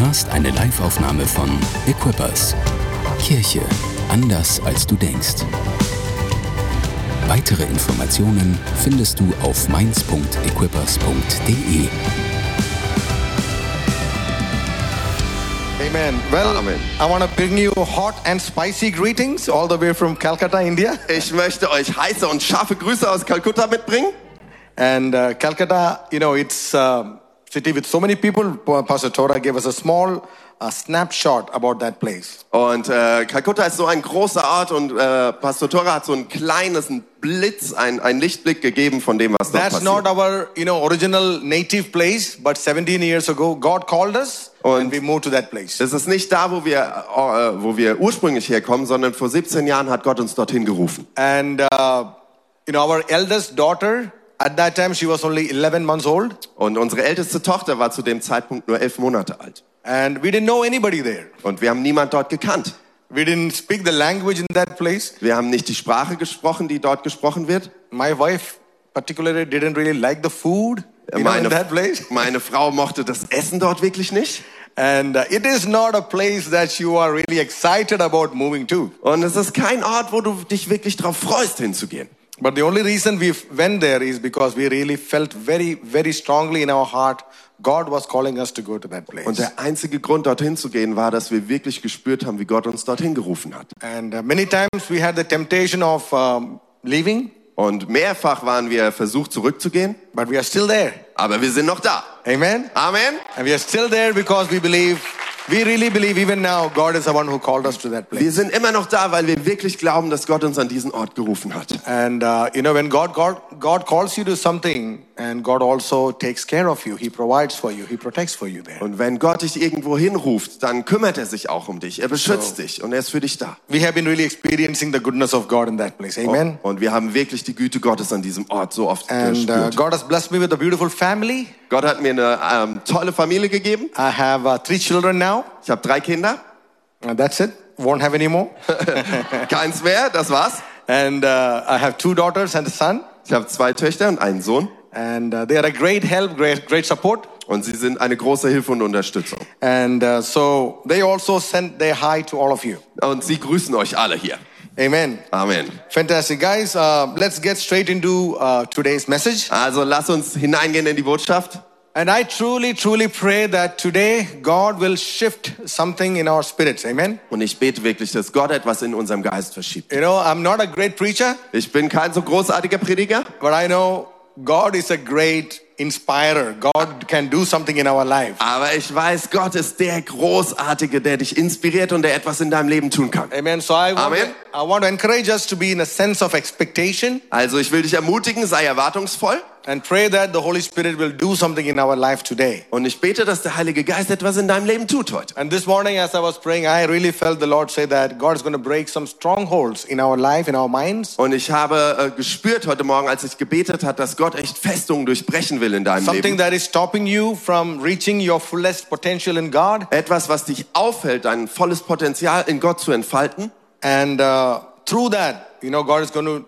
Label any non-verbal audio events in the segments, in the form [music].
hörst eine Liveaufnahme von Equippers. Kirche anders als du denkst. Weitere Informationen findest du auf mainz.equippers.de. Amen. Well, Amen. I want to bring you hot and spicy greetings all the way from Calcutta, India. Ich möchte euch heiße und scharfe Grüße aus Kalkutta mitbringen. And uh, Calcutta, you know, it's a city with so many people. Pastor Tora gave us a small uh, snapshot about that place. Und äh, Kalkutta ist so ein großer Ort und äh, Pastor Tora hat so ein kleines einen Blitz, ein, einen Lichtblick gegeben von dem, was dort That's passiert. not our, you know, original native place, but 17 years ago, God called us and Und- we moved to that place. Es ist nicht da, wo wir, äh, wo wir ursprünglich herkommen, sondern vor 17 Jahren hat Gott uns dorthin gerufen. And, uh, you know, our eldest daughter, at that time, she was only 11 months old. Und unsere älteste Tochter war zu dem Zeitpunkt nur elf Monate alt. And we didn't know anybody there. Und wir haben niemand dort gekannt. We didn't speak the language in that place. Wir haben nicht die Sprache gesprochen, die dort gesprochen wird. My wife particularly didn't really like the food you know, in Meine, that place. [laughs] meine Frau mochte das Essen dort wirklich nicht. And uh, it is not a place that you are really excited about moving to. Und es ist kein Ort, wo du dich wirklich drauf freust, hinzugehen. But the only reason we went there is because we really felt very, very strongly in our heart God was calling us to go to that place. Und der einzige Grund, dorthin zu gehen, war, dass wir wirklich gespürt haben, wie Gott uns dorthin gerufen hat. And uh, many times we had the temptation of um, leaving, Und mehrfach waren wir versucht, zurückzugehen, but we are still there. aber wir sind noch da. Amen. Amen. And we are still there because we believe, we really believe even now God is the one who called us to that place. Wir sind immer noch da, weil wir wirklich glauben, dass Gott uns an diesen Ort gerufen hat. And uh, you know, when God, God, God calls you to something, and God also takes care of you, He provides for you, He protects for you there. Und wenn Gott dich irgendwo hinruft, dann kümmert er sich auch um dich. Er beschützt dich und er ist für dich da. We have been really experiencing the goodness of God in that place. Amen. Und wir haben wirklich die Güte Gottes an diesem Ort so oft And uh. God has blessed me with a beautiful family. Gott hat mir eine ähm, tolle Familie gegeben. I have uh, three children now. Ich habe drei Kinder. And that's it. Won't have any more. [laughs] [laughs] Keins mehr, das war's. and uh, I have two daughters and a son. Ich habe zwei Töchter und einen Sohn. And uh, they are a great help, great, great support. Und sie sind eine große Hilfe und Unterstützung. And uh, so they also send their hi to all of you. Und sie grüßen euch alle hier. Amen. Amen. Fantastic, guys. Uh, let's get straight into uh, today's message. Also lass uns hineingehen in die Botschaft. And I truly, truly pray that today God will shift something in our spirits. Amen. Und ich bete wirklich, dass Gott etwas in unserem Geist verschiebt. You know, I'm not a great preacher, Ich bin kein so großartiger Prediger, but I know God is a great inspirer. God can do something in our life. aber ich weiß, Gott ist der Großartige, der dich inspiriert und der etwas in deinem Leben tun kann. Amen. So I want, Amen. I want to encourage us to be in a sense of expectation Also ich will dich ermutigen, sei erwartungsvoll. And pray that the Holy Spirit will do something in our life today. Und ich bete, dass der Heilige Geist etwas in deinem Leben tut heute. And this morning, as I was praying, I really felt the Lord say that God is going to break some strongholds in our life, in our minds. Und ich habe äh, gespürt heute Morgen, als ich gebetet hat, dass Gott echt Festungen durchbrechen will in deinem Something Leben. that is stopping you from reaching your fullest potential in God. Etwas, was dich aufhält, dein volles Potenzial in Gott zu entfalten. And uh, through that, you know, God is going to,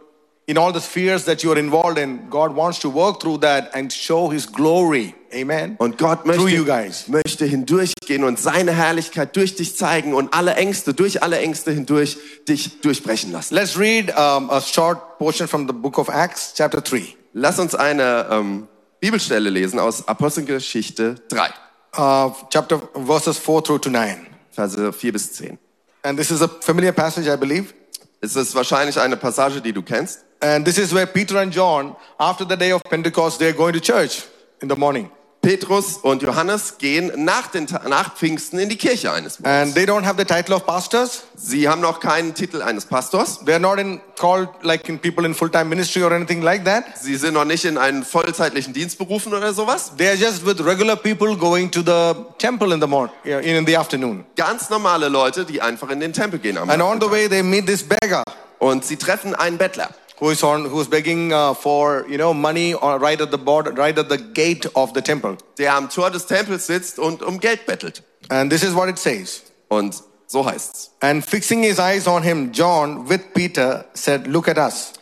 in all the spheres that you are involved in, God wants to work through that and show His glory. Amen. Und Gott through you möchte, guys. möchte hindurchgehen und seine Herrlichkeit durch dich zeigen und alle Ängste, durch alle Ängste hindurch dich durchbrechen lassen. Let's read um, a short portion from the book of Acts, chapter 3. Lass uns eine ähm, Bibelstelle lesen aus Apostelgeschichte 3, Uh, chapter verses 4 through to 9. Verse 4 bis 10. And this is a familiar passage, I believe. Es ist wahrscheinlich eine Passage, die du kennst. And this is where Peter and John, after the day of Pentecost, they're going to church in the morning. Petrus und Johannes gehen nach, den, nach Pfingsten in die Kirche eines Monats. And they don't have the title of pastors. Sie haben noch keinen Titel eines Pastors. They're not in called like in people in full-time ministry or anything like that. Sie sind noch nicht in einen vollzeitlichen Dienst berufen oder sowas. They're just with regular people going to the temple in the morning, in the afternoon. Ganz normale Leute, die einfach in den Tempel gehen am And on the way, they meet this beggar Und sie treffen einen Bettler. Who is on, who's begging uh, for you know money or right at the border, right at the gate of the temple. der am Tor des Tempels sitzt und um Geld bettelt. And this is what it says. Und so heißt's. And fixing his eyes on him, John with Peter said, "Look at us."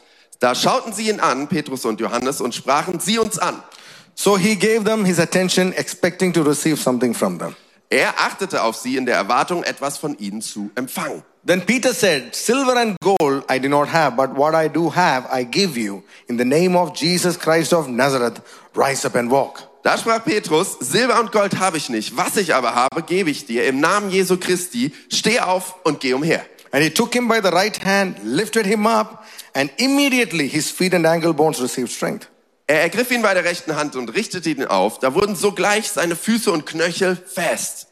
Da schauten sie ihn an, Petrus und Johannes, und sprachen, sieh uns an. So he gave them his attention, expecting to receive something from them. Er achtete auf sie in der Erwartung, etwas von ihnen zu empfangen. Then Peter said, Silver and gold I do not have, but what I do have I give you. In the name of Jesus Christ of Nazareth, rise up and walk. Da sprach Petrus, Silber und Gold habe ich nicht, was ich aber habe, gebe ich dir. Im Namen Jesu Christi, steh auf und geh umher. And he took him by the right hand, lifted him up, and immediately his feet and ankle bones received strength. Er ergriff ihn bei der rechten Hand und richtete ihn auf. Da wurden sogleich seine Füße und Knöchel fest.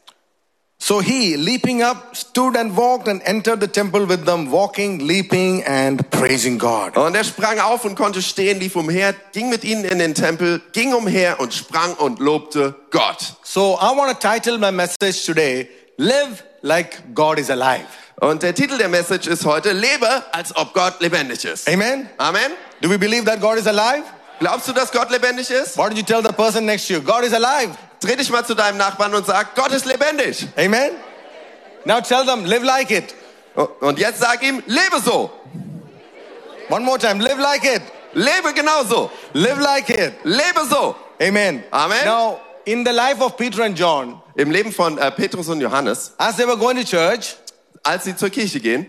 So he, leaping up, stood and walked and entered the temple with them, walking, leaping, and praising God. Und er sprang auf und konnte stehen, lief umher, ging mit ihnen in den Tempel, ging umher und sprang und lobte Gott. So I want to title my message today, Live Like God is Alive. Und der Titel der Message ist heute, lebe, als ob Gott lebendig ist. Amen? Amen. Do we believe that God is alive? Glaubst du, dass Gott lebendig ist? Why don't you tell the person next to you, God is alive? Dreh dich mal zu deinem Nachbarn und sag, Gott ist lebendig. Amen? Now tell them, live like it. Und jetzt sag ihm, lebe so. One more time, live like it. Lebe genauso. Live like it. Lebe so. Amen. Amen. Now, in the life of Peter and John, Im Leben von äh, Petrus und Johannes, as they were going to church, als sie zur Kirche gehen,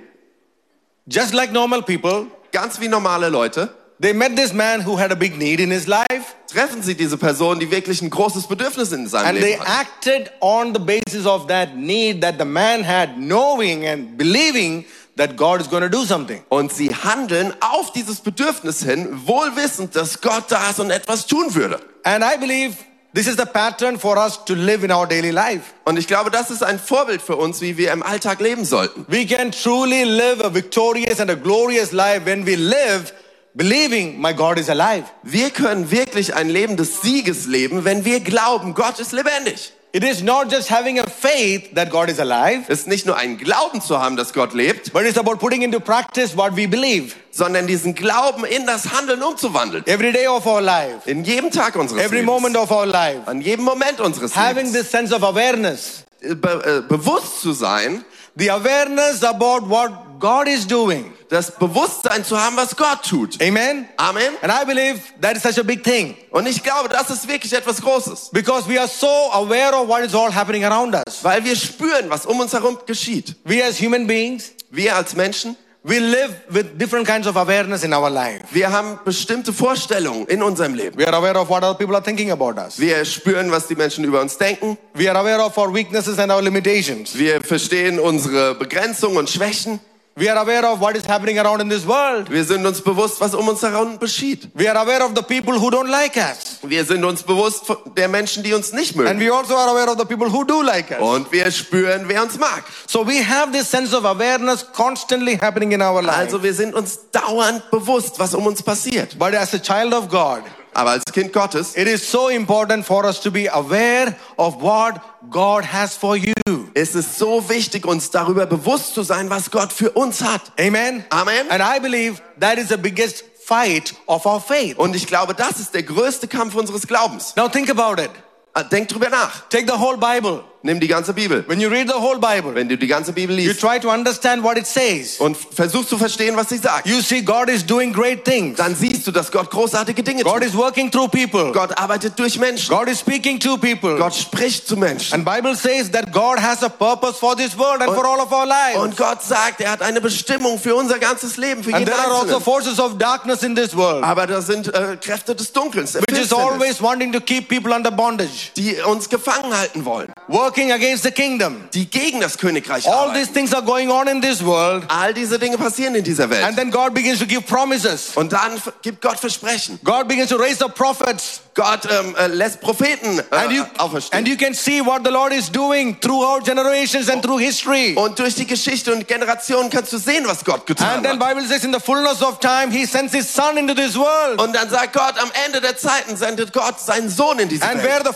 just like normal people, ganz wie normale Leute, they met this man who had a big need in his life treffen sie diese Person, die wirklich ein großes Bedürfnis in seinem and they hat. acted on the basis of that need that the man had, knowing and believing that God is going to do something. Und sie handeln auf dieses Bedürfnis hin, wohlwissend, dass Gott da ist und etwas tun würde. And I believe this is the pattern for us to live in our daily life. Und ich glaube, das ist ein Vorbild für uns, wie wir im Alltag leben sollten. We can truly live a victorious and a glorious life when we live believing my God is alive. Wir können wirklich ein Leben des Sieges leben, wenn wir glauben, Gott ist lebendig. It is not just having a faith that God is alive, Es ist nicht nur ein Glauben zu haben, dass Gott lebt, but it's about putting into practice what we believe sondern diesen Glauben in das Handeln umzuwandeln. every day of our life, In jedem Tag unseres every Lebens. moment of our life. An jedem Moment unseres Having Lebens. this sense of awareness, Be äh, bewusst zu sein, the awareness about what God is doing. das Bewusstsein zu haben, was Gott tut. Amen. Amen. And I believe that is such a big thing Und ich glaube, das ist wirklich etwas Großes. because we are so aware of what is all happening around us. Weil wir spüren, was um uns herum geschieht. We as human beings, Wir als Menschen, we live with different kinds of awareness in our life. wir haben bestimmte Vorstellungen in unserem Leben. We are aware of what other people are thinking about us. Wir spüren, was die Menschen über uns denken. We are aware of our weaknesses and our limitations. Wir verstehen unsere Begrenzungen und Schwächen. We are aware of what is happening around in this world. Wir sind uns bewusst, was um uns herum geschieht. We are aware of the people who don't like us. Wir sind uns bewusst der Menschen, die uns nicht And mögen. we also are aware of the people who do like us. Und wir spüren, wer uns mag. So we have this sense of awareness constantly happening in our life. Also wir sind uns dauernd bewusst, was um uns passiert. But as a child of God, Aber als Kind Gottes it is so important for us to be aware of what God has for you. ist es so wichtig, uns darüber bewusst zu sein, was Gott für uns hat. Amen. Amen. And I believe that is the biggest fight of our faith. Und ich glaube, das ist der größte Kampf unseres Glaubens. Now think about it. Äh, Denk drüber nach. Take the whole Bible. Nimm die ganze Bibel. When you read the whole Bible, Wenn du die ganze Bibel you liest try to understand what it says. und versuchst zu verstehen, was sie sagt, You see God is doing great things. dann siehst du, dass Gott großartige Dinge God tut. is working through people. Gott arbeitet durch Menschen. God is speaking to people. Gott spricht zu Menschen. And Bible says that God has a purpose for this world and for all of our lives. Und Gott sagt, er hat eine Bestimmung für unser ganzes Leben, für And jeden there are also forces of darkness in this world, Aber da sind äh, Kräfte des Dunkels, which is always wanting to keep people under bondage, die uns gefangen halten wollen, working against the kingdom. die gegen das Königreich All arbeiten. these things are going on in this world. All diese Dinge passieren in dieser Welt. And then God begins to give promises. Und dann gibt Gott Versprechen. God begins to raise up prophets. Gott ähm, äh, lässt Propheten äh, And you, auferstehen. and you can see what the Lord is doing throughout generations and through history. und durch die Geschichte und Generationen kannst du sehen, was Gott getan And then hat. Bible says in the fullness of time, He sends His Son into this world. Und dann sagt Gott, am Ende der Zeiten sendet Gott seinen Sohn in diese And where Welt. the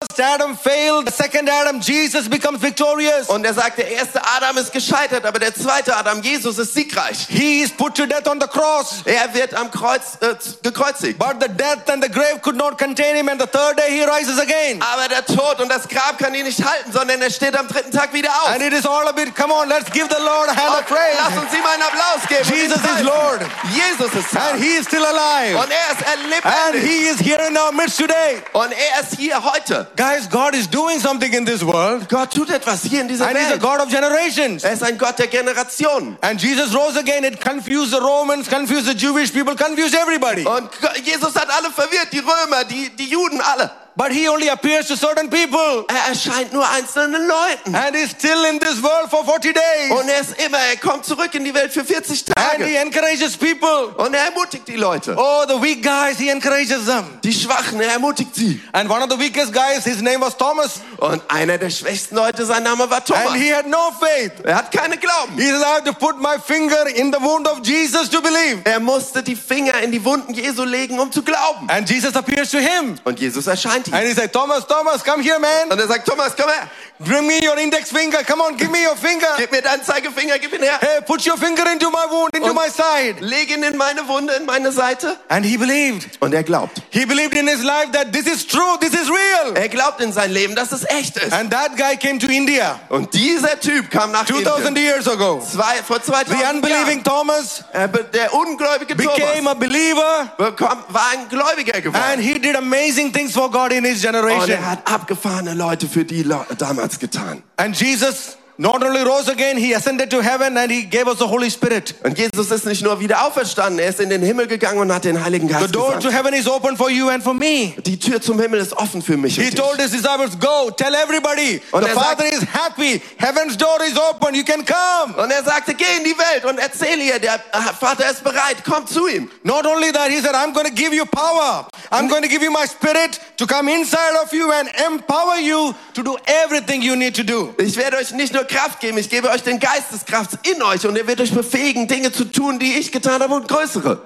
first Adam failed, the second Adam, Jesus, becomes victorious. Und er sagt, der erste Adam ist gescheitert, aber der zweite Adam, Jesus, ist siegreich. He is put to death on the cross. Er wird am Kreuz äh, gekreuzigt. But the death and the grave could not contain him, and the third day he rises again. Aber der Tod und das Grab kann ihn nicht halten, sondern er steht am dritten Tag wieder auf. And it is all a bit, come on, let's give the Lord a hand of Und lass praise. uns ihm einen Applaus geben. Jesus is. Lord. Jesus ist Herr. And he is still alive. Und er ist And erlebt. he is here in our midst today. Und er ist hier heute. Guys, God is doing something in this world. Gott tut etwas hier in dieser And He's a Welt. God of generations. Er ist ein Gott der Generationen. And Jesus rose again. It confused the Romans, confused the Jewish people, confused everybody. Und Jesus hat alle verwirrt, die Römer, die, die Juden, alle. But He only appears to certain people. Er erscheint nur einzelnen Leuten. And He's still in this world for 40 days. Und er ist immer, er kommt zurück in die Welt für 40 And He Tage. encourages people. Und er ermutigt die Leute. Oh, the weak guys, He encourages them. Die Schwachen, er ermutigt sie. And one of the weakest guys, his name was Thomas. Und einer der schwächsten Leute, sein Name war Thomas. And he had no faith. Er hat keine Glauben. He said, I have to put my finger in the wound of Jesus to believe. Er musste die Finger in die Wunden Jesu legen, um zu glauben. And Jesus appears to him. Und Jesus erscheint ihm. And he said, Thomas, Thomas, come here, man. Und er sagt, Thomas, komm her. Bring me your index finger. Come on, give me your finger. Gib mir deinen Zeigefinger, gib ihn her. Hey, put your finger into my wound, into Und my side. leg ihn in meine Wunde, in meine Seite. And he believed. Und er glaubt. He believed in his life that this is true, this is real. Er glaubt in sein Leben, dass es echt ist. And that guy came to India Und dieser Typ kam nach 2000 Indien. years ago. Zwei, vor 2000 The Jahren. unbelieving Thomas Er Der ungläubige became Thomas a believer bekam, war ein Gläubiger geworden. and he did amazing things for God in his Und generation. er hat abgefahrene Leute für die damals getan. And Jesus not only rose again, he ascended to heaven and he gave us the Holy Spirit. Und Jesus ist nicht nur wieder auferstanden, er ist in den Himmel gegangen und hat den Heiligen The Geist door to gesandt. heaven is open for you and for me. Die Tür zum Himmel ist offen für mich He und told dich. his disciples, Go, tell everybody. Und The er Father sagt- is happy. Heaven's door is open. You can come. Und er sagte, geh in die Welt und erzähle ihr, der Vater ist bereit, komm zu ihm. Not only that, he said, I'm going to give you power. I'm going to give you my spirit to come inside of you and empower you to do everything you need to do. Ich werde euch nicht nur Kraft geben, ich gebe euch den Geisteskraft in euch und er wird euch befähigen, Dinge zu tun, die ich getan habe und größere.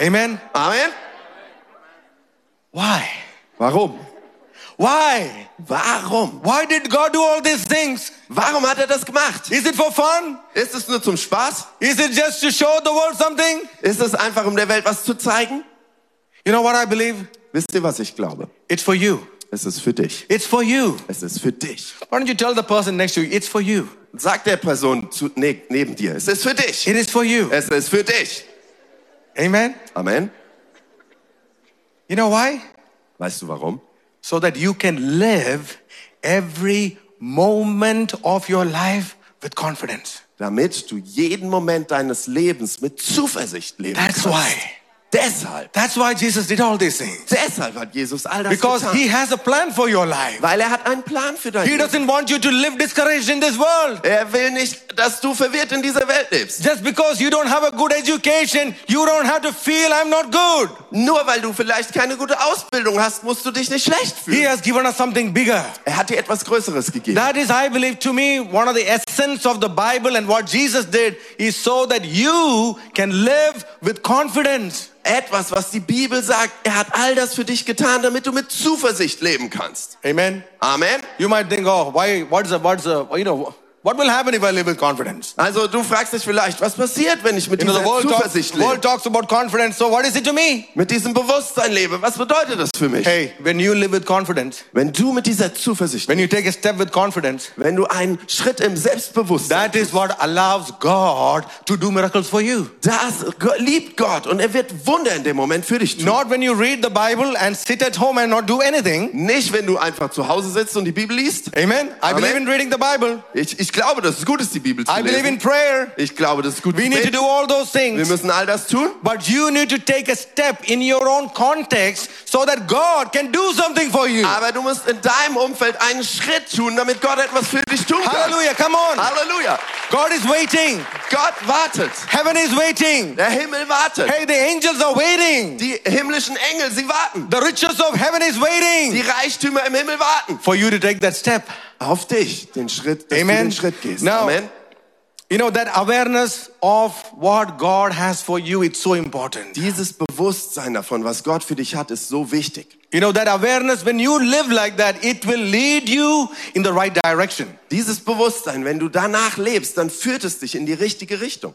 Amen. Amen. Why? Warum? Why? Warum? Why did God do all these things? Warum hat er das gemacht? Is it for fun? Ist es nur zum Spaß? Is it just to show the world something? Ist es einfach, um der Welt was zu zeigen? You know what I believe? Wisst ihr, was ich glaube? It's for you. Es ist für dich. It's for you. Es ist für dich. Why don't you tell the person next to you, it's for you. Sag der Person zu, ne, neben dir, es ist für dich. It is for you. Es ist für dich. Amen. Amen. You know why? Weißt du warum? So that you can live every moment of your life with confidence. Damit du jeden Moment deines Lebens mit Zuversicht leben That's kannst. why. Deshalb. That's why Jesus did all these things. Deshalb hat Jesus all das Because getan. he has a plan for your life. Weil er hat einen Plan für dein He Leben. doesn't want you to live discouraged in this world. Er will nicht, dass du verwirrt in dieser Welt lebst. Just because you don't have a good education, you don't have to feel I'm not good. Nur weil du vielleicht keine gute Ausbildung hast, musst du dich nicht schlecht He fühlen. has given us something bigger. Er hat dir etwas Größeres gegeben. That is, I believe, to me, one of the essence of the Bible and what Jesus did is so that you can live with confidence. Etwas, was die Bibel sagt, er hat all das für dich getan, damit du mit Zuversicht leben kannst. Amen. Amen. You might think, oh, why, what's the, what's the, you know, what will happen if I live with confidence? Also du fragst dich vielleicht, was passiert, wenn ich mit dieser Zuversicht world lebe? talks about confidence, so what is it to me? Mit diesem Bewusstsein lebe? Was bedeutet das für mich? Hey, when you live with confidence, Wenn du mit dieser Zuversicht, when you take a step with confidence, wenn du einen Schritt im Selbstbewusstsein, that is what allows God to do miracles for you. das liebt Gott und er wird Wunder in dem Moment für dich tun. Not when you read the Bible and sit at home and not do anything. Nicht, wenn du einfach zu Hause sitzt und die Bibel liest. Amen. I Amen. believe in reading the Bible. Ich, ich glaube, dass es gut ist, die Bibel zu I believe in lesen. prayer. Ich glaube, das ist gut. We need to beten. do all those Wir things. müssen all das tun. But you need to take a step in your own context so that God can do something for you. Aber du musst in deinem Umfeld einen Schritt tun, damit Gott etwas für dich tun kann. Hallelujah. Come on. Halleluja. God is waiting. Gott wartet. Heaven is waiting. Der Himmel wartet. Hey, the angels are waiting. Die himmlischen Engel, sie warten. The riches of heaven is Die waiting Reichtümer im Himmel warten. for you to take that step. Auf dich, den Schritt, dass Amen. du den Schritt gehst. Now- Amen. You know, that awareness of what God has for you, it's so important. Dieses Bewusstsein davon, was Gott für dich hat, ist so wichtig. You know, that awareness, when you live like that, it will lead you in the right direction. Dieses Bewusstsein, wenn du danach lebst, dann führt es dich in die richtige Richtung.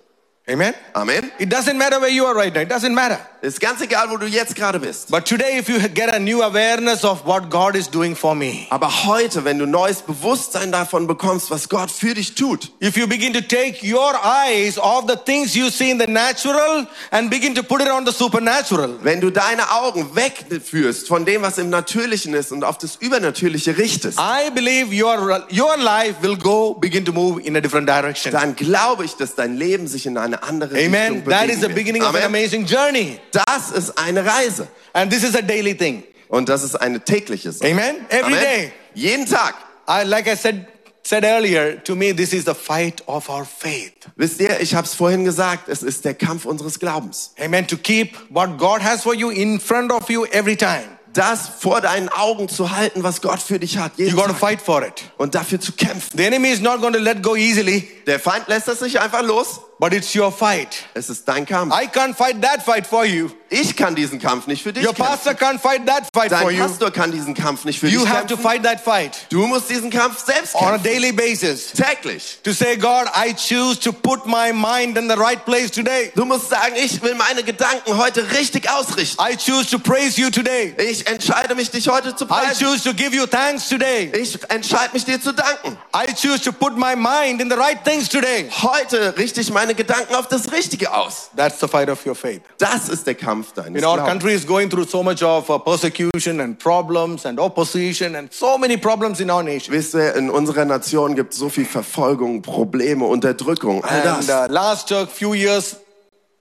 Amen? Amen. It doesn't matter where you are right now. It doesn't matter. Ist ganz egal, wo du jetzt gerade bist. But today, if you get a new awareness of what God is doing for me, Aber heute, wenn du neues Bewusstsein davon bekommst, was Gott für dich tut, if you begin to take your eyes off the things you see in the natural and begin to put it on the supernatural, wenn du deine Augen wegführst von dem, was im Natürlichen ist und auf das Übernatürliche richtest, I believe your, your life will go, begin to move in a different direction. dann glaube ich, dass dein Leben sich in eine andere Richtung Amen. That is the beginning of an amazing journey. Das ist eine Reise. And this is a daily thing. Und das ist eine tägliche Sache. Amen. Every Amen. day. Jeden Tag. I, like I said, said earlier, to me, this is the fight of our faith. Wisst ihr, ich habe es vorhin gesagt, es ist der Kampf unseres Glaubens. Amen. To keep what God has for you in front of you every time. Das vor deinen Augen zu halten, was Gott für dich hat. You Jeden Tag. fight for it. Und dafür zu kämpfen. The enemy is not going to let go easily, Der Feind lässt das nicht einfach los. But it's your fight. Es ist dein Kampf. I can't fight that fight for you. Ich kann diesen Kampf nicht für dich Your kämpfen. pastor can't fight that fight for Dein you. Pastor kann diesen Kampf nicht für You dich have to kämpfen. fight that fight Du musst diesen Kampf selbst on a kämpfen. daily basis. Täglich. To say, God, I choose to put my mind in the right place today. Du musst sagen, ich will meine Gedanken heute richtig ausrichten. I choose to praise you today. Ich entscheide mich, dich heute zu I preisen. choose to give you thanks today. Ich entscheide mich, dir zu danken. I choose to put my mind in the right things today. Heute richte ich meine Gedanken auf das Richtige aus. That's the fight of your faith. Das ist der Kampf deines You know, our country is going through so much of uh, persecution and problems and opposition and so many problems in our nation. Wisst ihr, in unserer Nation gibt es so viel Verfolgung, Probleme, Unterdrückung, all And das. uh, last uh, few years,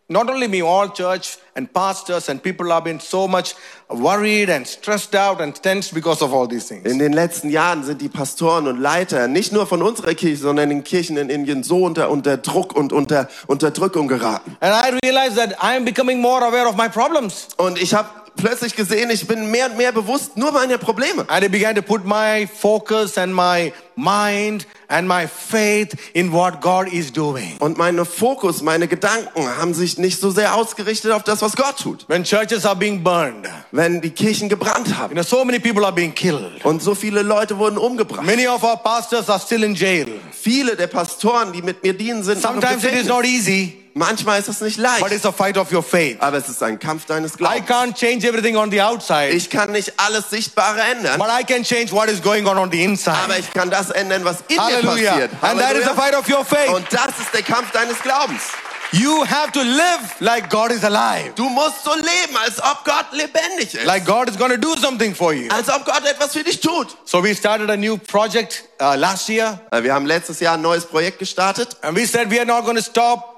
not only me, all church and pastors and people have been so much worried and stressed out and tensed because of all these things. In den letzten Jahren sind die Pastoren und Leiter nicht nur von unserer Kirche, sondern in Kirchen in Indien so unter, unter Druck und unter Unterdrückung geraten. And I realized that I am becoming more aware of my problems. Und ich habe plötzlich gesehen, ich bin mehr und mehr bewusst nur meiner Probleme. And I began to put my focus and my mind and my faith in what God is doing. Und mein Fokus, meine Gedanken haben sich nicht so sehr ausgerichtet auf das, was Gott tut. When churches are being burned, Wenn die Kirchen gebrannt you haben know, so many people are being killed. und so viele Leute wurden umgebracht. Many of our pastors are still in jail. Viele der Pastoren, die mit mir dienen, sind Sometimes it is not easy, Manchmal ist es nicht but leicht, it's a fight of your faith. aber es ist ein Kampf deines I Glaubens. can't change everything on the outside, Ich kann nicht alles Sichtbare ändern, but I can change what is going on on the aber inside. ich kann das ändern, was in Hallelujah. passiert. And that is the Halleluja. fight of your faith. Und das ist der Kampf deines Glaubens. You have to live like God is alive. Du musst so leben, als ob Gott lebendig ist. Like God is going to do something for you. als ob Gott etwas für dich tut. So we started a new project uh, last year. Äh, Wir haben letztes Jahr ein neues Projekt gestartet And we said we are not going to stop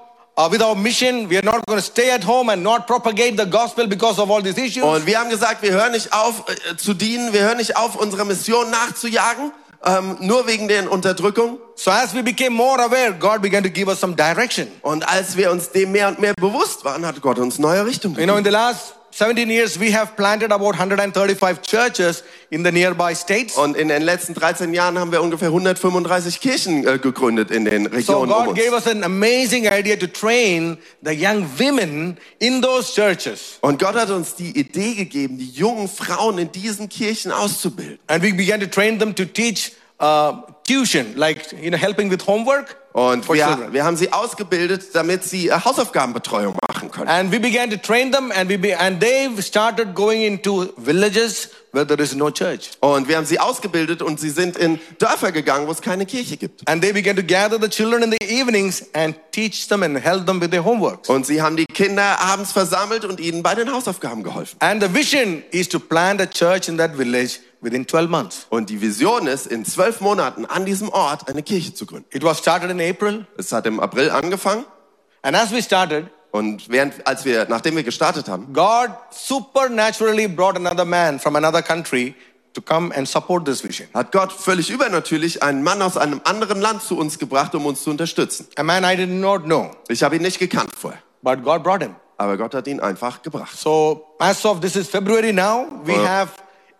with our mission. We are not going to stay at home and not propagate the gospel because of all these issues. und wir haben gesagt, wir hören nicht auf äh, zu dienen, wir hören nicht auf, unserer Mission nachzujagen, ähm, nur wegen der Unterdrückung. So as we became more aware, God began to give us some direction. Und als wir uns dem mehr und mehr bewusst waren, hat Gott uns neue Richtung You know, in gegeben. the last 17 years, we have planted about 135 churches in the nearby states. Und in den letzten 13 Jahren haben wir ungefähr 135 Kirchen äh, gegründet in den So Regionen um God uns. gave us an amazing idea to train the young women in those churches. Und Gott hat uns die Idee gegeben, die jungen Frauen in diesen Kirchen auszubilden. And we began to train them to teach uh, tuition, like, you know, helping with homework Und wir, wir haben sie ausgebildet, damit sie äh, Hausaufgabenbetreuung machen können. And we began to train them and we be, and they started going into villages where there is no church. Und wir haben sie ausgebildet und sie sind in Dörfer gegangen, wo es keine Kirche gibt. And they began to gather the children in the evenings and teach them and help them with their homework. Und sie haben die Kinder abends versammelt und ihnen bei den Hausaufgaben geholfen. And the vision is to plant a church in that village within 12 months. Und die Vision ist, in zwölf Monaten an diesem Ort eine Kirche zu gründen. It was started in April. Es hat im April angefangen And as we started, und während, als wir, nachdem wir gestartet haben, God supernaturally brought another man from another country to come and support this vision. hat Gott völlig übernatürlich einen Mann aus einem anderen Land zu uns gebracht, um uns zu unterstützen. A man I did not know, Ich habe ihn nicht gekannt vorher, but God brought him. aber Gott hat ihn einfach gebracht. So as of this is February now, we Wow. have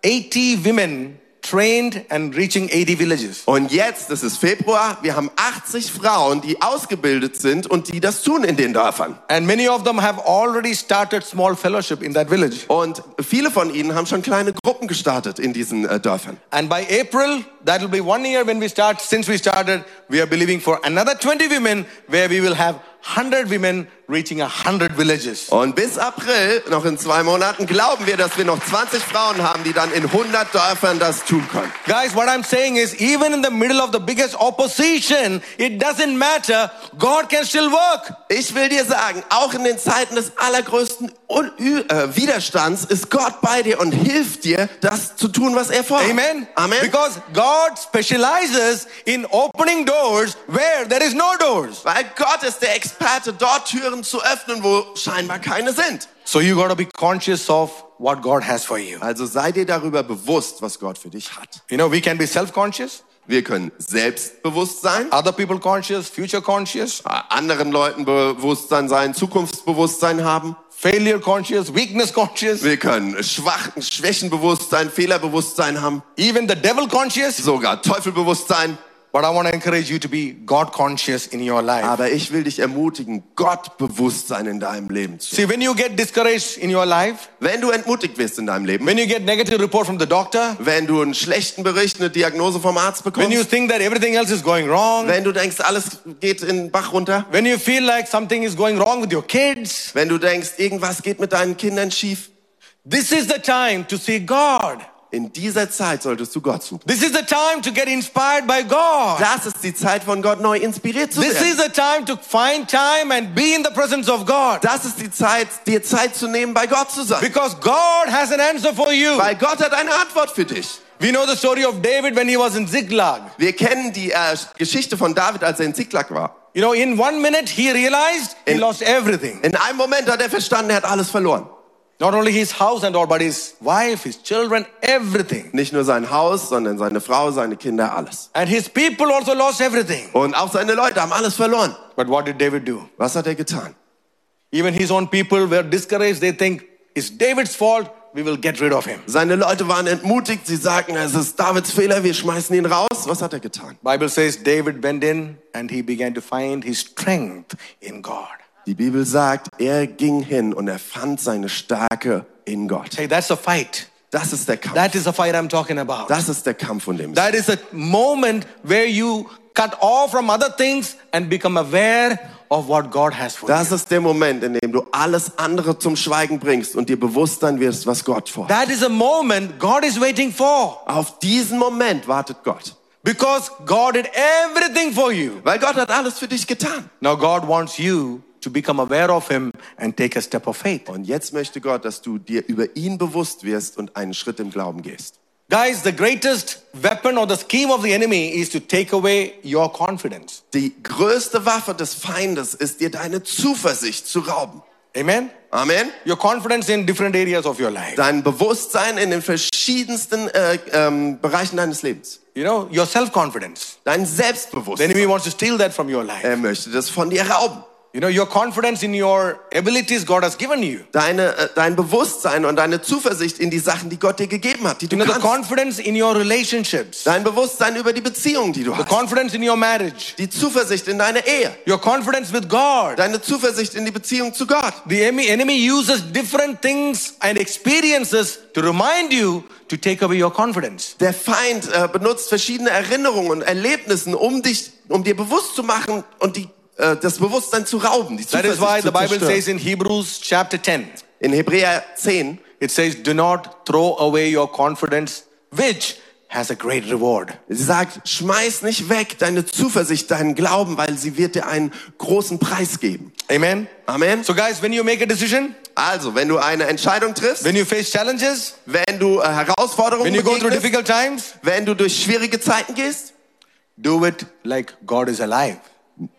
80 women trained and reaching 80 villages. Und jetzt, das ist Februar, wir haben 80 Frauen, die ausgebildet sind und die das tun in den Dörfern. And many of them have already started small fellowship in that village. Und viele von ihnen haben schon kleine Gruppen gestartet in diesen äh, Dörfern. And by April, that will be one year when we start, since we started, we are believing for another 20 women where we will have 100 women reaching 100 villages. Und bis April, noch in zwei Monaten, glauben wir, dass wir noch 20 Frauen haben, die dann in 100 Dörfern das tun können. Guys, what I'm saying is, even in the middle of the biggest opposition, it doesn't matter. God can still work. Ich will dir sagen, auch in den Zeiten des allergrößten Un äh, Widerstands ist Gott bei dir und hilft dir, das zu tun, was er vorhat. Amen. Amen. Because God specializes in opening doors where there is no doors. Weil Gott ist der Experte, dort Türen zu öffnen, wo scheinbar keine sind. So you got to be conscious of what God has for you. Also sei dir darüber bewusst, was Gott für dich hat. You know, we can be self-conscious, Wir können selbstbewusst sein, other people conscious, future conscious, anderen Leuten Bewusstsein sein, Zukunftsbewusstsein haben. Failure conscious, weakness conscious, Wir können Schwach Schwächenbewusstsein, Fehlerbewusstsein haben, even the devil conscious. sogar Teufelbewusstsein. But I want to encourage you to be God conscious in your life. Aber ich will dich ermutigen, Gottbewusstsein in deinem Leben zu. See, when you get discouraged in your life, Wenn du entmutigt wirst in deinem Leben, when you get negative report from the doctor, wenn du einen schlechten Bericht, eine Diagnose vom Arzt when you bekommst, think that everything else is going wrong, wenn du denkst, alles geht in den Bach runter, when you feel like something is going wrong with your kids, wenn du denkst, irgendwas geht mit deinen Kindern schief, this is the time to see God. In dieser Zeit solltest du Gott suchen. This is the time to get inspired by God. Das ist die Zeit von Gott neu inspiriert zu This werden. is the time to find time and be in the presence of God. Das ist die Zeit, dir Zeit zu nehmen, bei Gott zu sein. Because God has an answer for you. Weil Gott hat eine Antwort für dich. We know the story of David when he was in Ziklag. Wir kennen die äh, Geschichte von David, als er in Ziklag war. You know, in one minute he realized he In- lost everything. In einem Moment hat er verstanden, er hat alles verloren. Not only his house and all, but his wife, his children, everything. Nicht nur sein Haus, sondern seine Frau, seine Kinder, alles. And his people also lost everything. Und auch seine Leute haben alles verloren. But what did David do? Was hat er getan? Even his own people were discouraged. They think it's David's fault. We will get rid of him. Seine Leute waren entmutigt. Sie sagten, es ist Davids Fehler, wir schmeißen ihn raus. Was hat er getan? Bible says David went in and he began to find his strength in God. Die Bibel sagt, er ging hin und er fand seine Stärke in Gott. Hey, that's a fight. Das ist der Kampf. That is the fight I'm talking about. Das ist der Kampf, von dem es That is a moment where you cut off from other things and become aware of what God has for you. Das ist der Moment, in dem du alles andere zum Schweigen bringst und dir bewusst sein wirst, was Gott vorhat. That is a moment God is waiting for Auf diesen Moment wartet Gott. because God did everything for you. Weil Gott hat alles für dich getan. Now God wants you to become aware of Him and take a step of faith. Und jetzt möchte Gott, dass du dir über ihn bewusst wirst und einen Schritt im Glauben gehst. Guys, the greatest weapon or the scheme of the enemy is to take away your confidence. Die größte Waffe des Feindes ist dir deine Zuversicht zu rauben. Amen? Amen. Your confidence in different areas of your life. Dein Bewusstsein in den verschiedensten äh, ähm, Bereichen deines Lebens. You know, your self confidence. Dein The Selbstbewusstsein. enemy wants to steal that from your life. Er möchte das von dir rauben. You know, your confidence in your abilities God has given you. Deine, äh, dein Bewusstsein und deine Zuversicht in die Sachen, die Gott dir gegeben hat, die du You know, the kannst. confidence in your relationships. Dein Bewusstsein über die Beziehungen, die du The hast. confidence in your marriage. Die Zuversicht in deine Ehe. Your confidence with God. Deine Zuversicht in die Beziehung zu Gott. The enemy, enemy uses different things and experiences to remind you to take away your confidence. Der Feind äh, benutzt verschiedene Erinnerungen und Erlebnissen, um dich, um dir bewusst zu machen und die, äh, das Bewusstsein zu rauben. Die That is why the Bible says in Hebrews chapter 10, In Hebräer 10, it says, Do not throw away your confidence, which has a great reward. sie sagt, schmeiß nicht weg deine Zuversicht, deinen Glauben, weil sie wird dir einen großen Preis geben. Amen. Amen. So, guys, when you make a decision, Also, wenn du eine Entscheidung triffst, when you face challenges, wenn du äh, Herausforderungen when you go through difficult times, wenn du durch schwierige Zeiten gehst, do it like God is alive.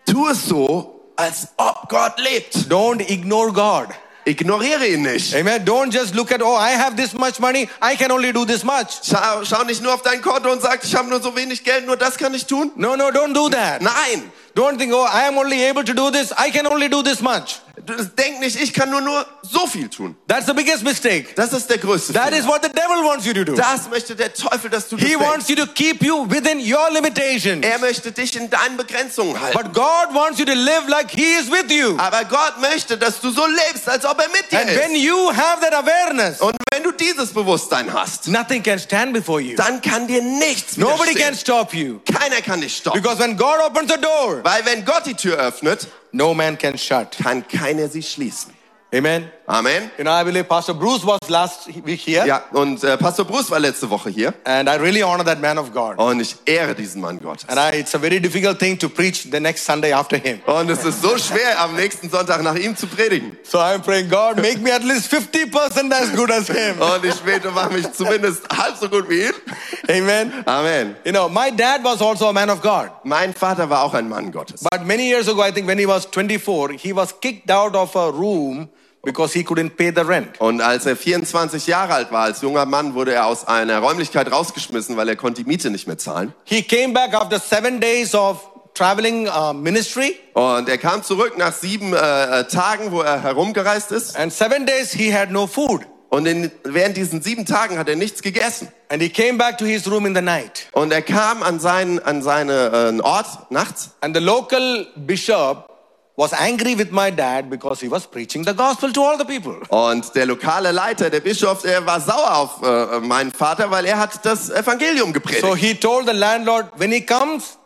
Tu es so, als ob Gott lebt. Don't ignore God. Ignoriere ihn nicht. Amen. Don't just look at, oh, I have this much money, I can only do this much. Schau, schau nicht nur auf dein Konto und sag, ich habe nur so wenig Geld, nur das kann ich tun. No, no, don't do that. Nein, Don't think, oh, I am only able to do this, I can only do this much. Denk nicht, ich kann nur nur so viel tun. That's the biggest mistake. Das ist der größte That Fehler. is what the devil wants you to do. Das möchte der Teufel, dass du das He denkst. wants you to keep you within your limitations. Er möchte dich in deinen Begrenzungen halten. But God wants you to live like He is with you. Aber Gott möchte, dass du so lebst, als ob er mit dir And when ist. you have that awareness, Und wenn du dieses Bewusstsein hast, nothing can stand before you. dann kann dir nichts Nobody can stop you. Keiner kann dich stoppen. Because when God opens the door, Weil wenn Gott die Tür öffnet, no man can shut. kann keiner sie schließen. Amen. Amen. You know, I believe Pastor Bruce was last week here, Ja, und äh, Pastor Bruce war letzte Woche hier and I really honor that man of God. und ich ehre diesen Mann Gottes. And I, it's a very difficult thing to preach the next Sunday after him. Und es ist so schwer, am nächsten Sonntag nach ihm zu predigen. So I'm praying, God, make me at least 50% as good as him. [laughs] Und ich bete, mach mich zumindest halb so gut wie ihn. Amen. Amen. You know, my dad was also a man of God. Mein Vater war auch ein Mann Gottes. But many years ago, I think when he was 24, he was kicked out of a room because he couldn't pay the rent. Und als er 24 Jahre alt war, als junger Mann, wurde er aus einer Räumlichkeit rausgeschmissen, weil er konnte die Miete nicht mehr zahlen. He came back after seven days of traveling uh, ministry. Und er kam zurück nach sieben äh, äh, Tagen, wo er herumgereist ist. And seven days he had no food. Und in, während diesen sieben Tagen hat er nichts gegessen. And he came back to his room in the night. Und er kam an seinen an seine äh, Ort nachts. And the local bishop was angry with my dad because he was preaching the gospel to all the people. Und der lokale Leiter, der Bischof, der war sauer auf äh, meinen Vater, weil er hat das Evangelium gepredigt. So he told the landlord, when he comes,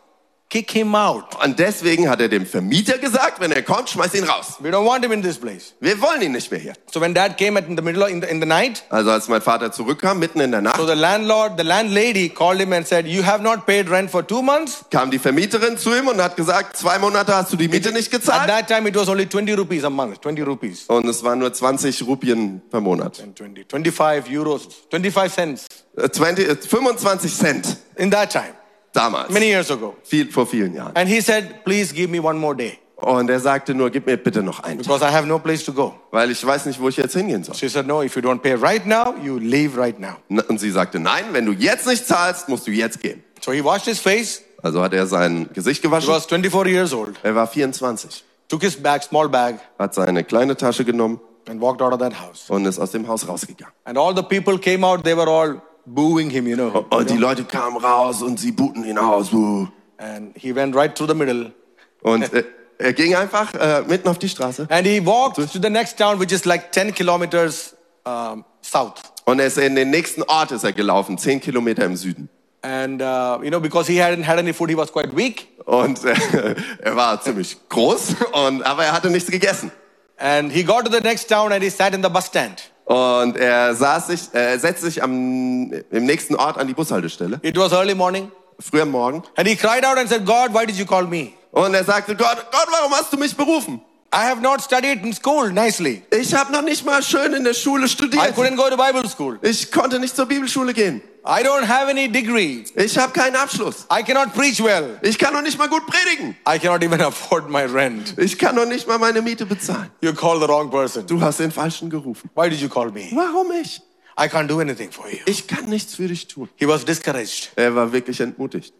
kick him out. Und deswegen hat er dem Vermieter gesagt, wenn er kommt, schmeiß ihn raus. We don't want him in this place. Wir wollen ihn nicht mehr hier. So when dad came at in the middle of, in the, in the night, Also als mein Vater zurückkam, mitten in der so Nacht, the landlord, the landlady called him and said, you have not paid rent for two months. kam die Vermieterin zu ihm und hat gesagt, zwei Monate hast du die Miete nicht At gezahlt. that time, it was only 20 rupees a month, 20 rupees. Und es waren nur 20 Rupien per Monat. And 20, 25 euros, 25 cents Äh, 20, äh, 25 Cent in that time, damals. many years ago. Viel, vor vielen Jahren. And he said, please give me one more day Und er sagte nur, gib mir bitte noch einen Tag, because I have no place to go. weil ich weiß nicht, wo ich jetzt hingehen soll. She said, no, if you don't pay right now, you leave right now. Und sie sagte, nein, wenn du jetzt nicht zahlst, musst du jetzt gehen. So he washed his face. Also hat er sein Gesicht He gewaschen. was 24 years old. Er war 24, Took his bag, small bag, hat seine kleine Tasche genommen and walked out of that house. und ist aus dem Haus rausgegangen. And all the people came out, they were all booing him, you know. Und die Leute kamen raus und sie buhten ihn aus. buh. And he went right through the middle. Und [laughs] äh, er ging einfach äh, mitten auf die Straße. And he walked to the next town, which is like 10 kilometers um, south. Und er ist in den nächsten Ort ist er gelaufen, zehn Kilometer im Süden. And, uh, you know, because he hadn't had any food, he was quite weak. Und äh, [laughs] er war ziemlich groß, und, aber er hatte nichts gegessen. And he got to the next town and he sat in the bus stand. Und er saß sich, äh, setzte sich am, im nächsten Ort an die Bushaltestelle, It was early morning. früh am Morgen. And he cried out and said, God, why did you call me? Und er sagte, Gott, Gott, warum hast du mich berufen? I have not studied in school nicely. Ich habe noch nicht mal schön in der Schule I studiert. couldn't go to Bible school. Ich konnte nicht zur Bibelschule gehen. I don't have any degree. Ich habe keinen Abschluss. I cannot preach well. Ich kann noch nicht mal gut predigen. I cannot even [laughs] afford my rent. Ich kann noch nicht mal meine Miete bezahlen. You call the wrong person. Du hast den Falschen gerufen. Why did you call me? Warum ich? I can't do anything for you. Ich kann nichts für dich tun. He was discouraged. Er war wirklich entmutigt.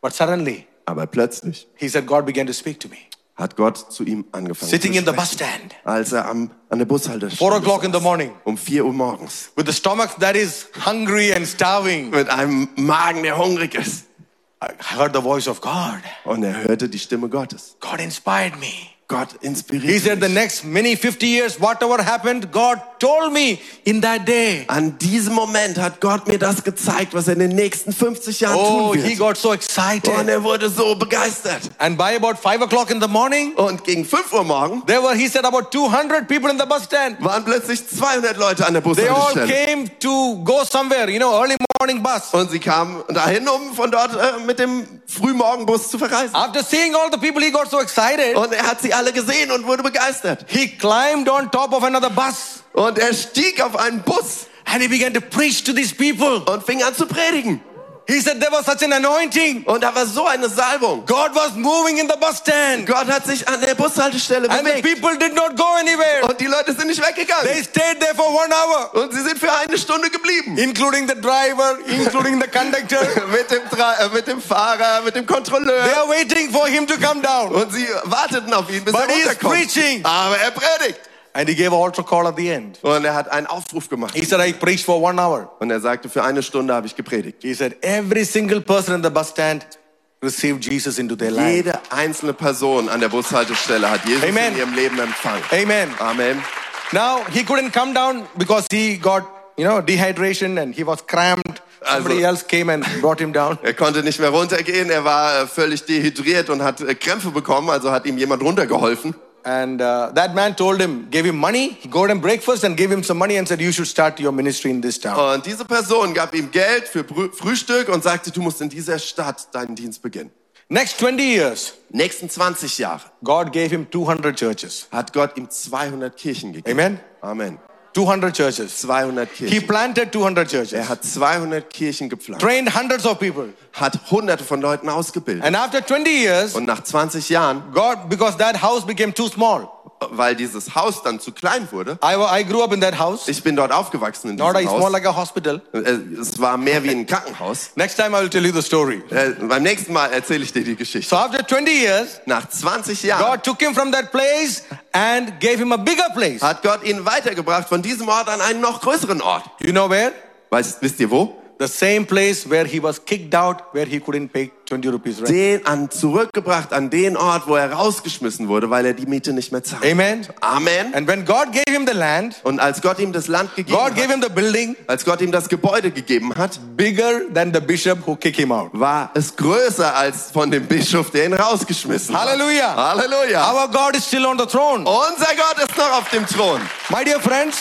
But suddenly, Aber plötzlich he said, God began to speak to me. Hat Gott zu ihm angefangen Sitting zu in the sprechen. bus stand, Als er am, an der Bushaltestelle four o'clock in the morning, um 4 Uhr morgens with the stomach that is hungry and starving. mit einem Magen, der hungrig ist. I heard the voice of God. Und er hörte die Stimme Gottes. God inspired me. Gott He inspiriert said, the next many 50 years, whatever happened, God told me in that day. An diesem Moment hat Gott mir das gezeigt, was er in den nächsten 50 Jahren Oh, tun he wird. got so Und excited. er wurde so begeistert. And by about five o'clock in the morning, Und gegen 5 Uhr morgen there were, he said, about 200 people in the bus stand. waren plötzlich 200 Leute an der They all Bushaltestelle. came to go somewhere, you know, early morning bus. Und sie kamen dahin, um von dort äh, mit dem Frühmorgenbus zu verreisen. After seeing all the people, he got so excited. Und er hat sie alle gesehen und wurde begeistert. He climbed on top of another bus Und er stieg auf einen Bus and he began to preach to these people. und fing an zu predigen. He said there was such an anointing. Und da war so eine Salbung. God was moving in the bus stand. Gott hat sich an der Bushaltestelle And the bewegt. people did not go anywhere. Und die Leute sind nicht weggegangen. They stayed there for one hour, Und sie sind für eine Stunde geblieben. including the driver, including the conductor. [laughs] mit, dem Tra äh, mit dem Fahrer, mit dem They Kontrolleur. are waiting for him to come down. Und sie warteten auf ihn, bis But er he is runterkommt. preaching. Aber er predigt. And he gave an altar call at the end. Und er hat einen Aufruf gemacht. He said, I preached for one hour. Und er sagte, für eine Stunde habe ich gepredigt. He said, every single person in the bus stand received Jesus into their life. Jede einzelne Person an der Bushaltestelle hat Jesus Amen. in ihrem Leben empfangen. Amen. Amen. Now, he couldn't come down because he got you know, dehydration and he was cramped. Somebody Also- else came and brought him down. Er konnte nicht mehr runtergehen, er war äh, völlig dehydriert und hat äh, Krämpfe bekommen, also hat ihm jemand runtergeholfen. And uh, that man told him, gave him money. He got him breakfast and gave him some money and said, you should start your ministry in this town. Und diese Person gab ihm Geld für Brü Frühstück und sagte, du musst in dieser Stadt deinen Dienst beginnen. Next 20 years, Nächsten 20 Jahre God gave him 200 churches. hat Gott ihm 200 Kirchen gegeben. Amen. Amen. 200 churches. 200 He planted 200 churches. Er hat 200 Kirchen gepflanzt, Trained hundreds of people. hat hunderte von Leuten ausgebildet. And after 20 years, Und nach 20 Jahren, God, because that house became too small. Weil dieses Haus dann zu klein wurde, I, I grew up in that house. ich bin dort aufgewachsen in diesem Haus. like a hospital. Äh, Es war mehr wie ein Krankenhaus. [laughs] Next time I will tell you the story. Äh, beim nächsten Mal erzähle ich dir die Geschichte. So after 20 years, Nach 20 Jahren God took him from that place and gave him a bigger place. hat Gott ihn weitergebracht von diesem Ort an einen noch größeren Ort. You know where? Weißt, wisst ihr wo? The same place where he was kicked out, where he couldn't pay 20 rupees rent. Den an, zurückgebracht an den Ort, wo er rausgeschmissen wurde, weil er die Miete nicht mehr zahlt. Amen. Amen. And when God gave him the land, Und als Gott ihm das Land gegeben God gave hat, him the building als Gott ihm das Gebäude gegeben hat, bigger than the bishop who kicked him out. war es größer als von dem Bischof, der ihn rausgeschmissen Hallelujah. hat. Halleluja. Our God is still on the throne. Unser Gott ist noch auf dem Thron. My dear friends,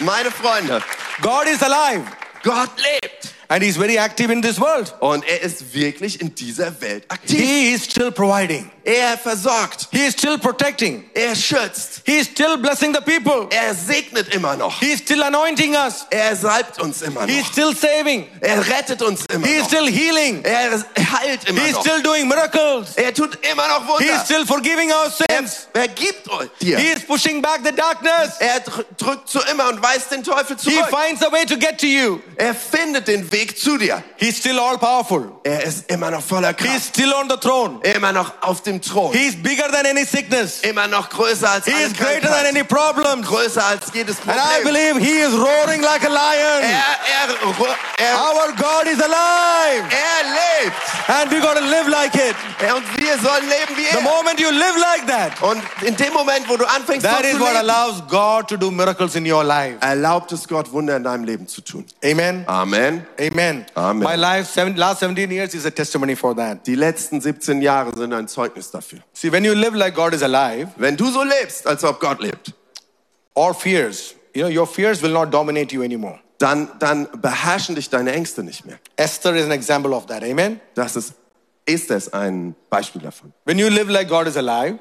Meine Freunde, God is alive Gott lebt. and he's very active in this world. Und er ist wirklich in dieser Welt aktiv. He is still providing. Er versorgt. He is still protecting. Er schützt. He is still blessing the people. Er segnet immer noch. He is still anointing us. Er salbt uns immer He is noch. still saving. Er rettet uns immer He is noch. still healing. Er heilt immer He is noch. still doing miracles. Er tut immer noch He is Wunder. still forgiving our Er sins. vergibt dir. He is pushing back the darkness. Er dr- drückt zu immer und weist den Teufel He zurück. finds a way to get to you. Er findet den Weg zu dir. He's still all powerful. Er ist immer noch voller He is Kraft. still on the throne. Immer noch auf dem Thron. He is bigger than any sickness. Immer noch größer als He is greater than any problem. Größer als jedes And I believe he is roaring like a lion. Er, er, er, Our God is alive. er lebt. And we got to live like it. Er- Und wir sollen leben wie er. The moment you live like that, Und in dem Moment, wo du anfängst, that is what allows God to do miracles in your life. erlaubt es Gott, Wunder in deinem Leben zu tun. Amen. Amen. Amen. Amen. My life, seven, last 17 years, is a testimony for that. Die letzten 17 Jahre sind ein Zeugnis dafür. See, when you live like God is alive, Wenn du so lebst, als ob Gott lebt, all fears, you know, your fears will not dominate you anymore. dann, dann beherrschen dich deine Ängste nicht mehr. Esther is an example of that. Amen. Das ist, ist es ein Beispiel davon. When you live like God is alive,